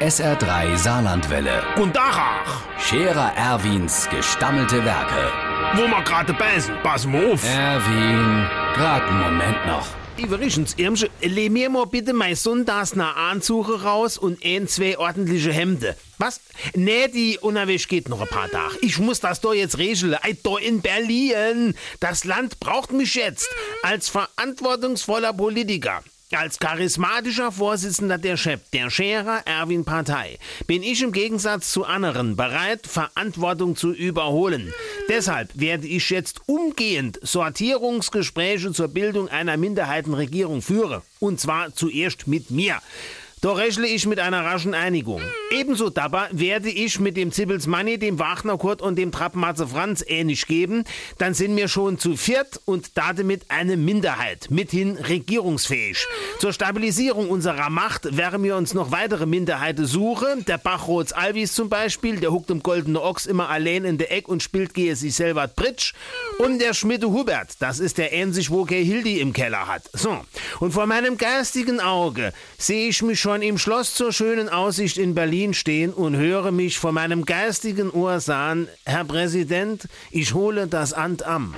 SR3 Saarlandwelle. Und Dachach, Scherer Erwins gestammelte Werke. wo wir gerade beißen, pass mal auf. Erwin, grad einen Moment noch. Übrigens, Irmsche, leh mir mal bitte mein Sonntags nach Anzuche raus und ein, zwei ordentliche Hemden. Was? Nee, die Unterwäsche geht noch ein paar Tage. Ich muss das doch jetzt regeln. Ey, da in Berlin. Das Land braucht mich jetzt als verantwortungsvoller Politiker. Als charismatischer Vorsitzender der Chef der Scherer Erwin Partei bin ich im Gegensatz zu anderen bereit, Verantwortung zu überholen. Deshalb werde ich jetzt umgehend Sortierungsgespräche zur Bildung einer Minderheitenregierung führen. Und zwar zuerst mit mir. Da rechne ich mit einer raschen Einigung. Ebenso dabei werde ich mit dem Zippels Manni, dem Wagner Kurt und dem Trappenmatze Franz ähnlich geben. Dann sind wir schon zu viert und damit eine Minderheit, mithin regierungsfähig. Zur Stabilisierung unserer Macht werden wir uns noch weitere Minderheiten suchen. Der Bachrots Alvis zum Beispiel, der huckt im goldene Ochs immer allein in der Eck und spielt gehe sich selber Britsch. Und der Schmiede Hubert, das ist der ähnlich, wo Gay Hildi im Keller hat. So. Und vor meinem geistigen Auge sehe ich mich schon im Schloss zur schönen Aussicht in Berlin stehen und höre mich vor meinem geistigen Ohr sagen, Herr Präsident, ich hole das Amt am.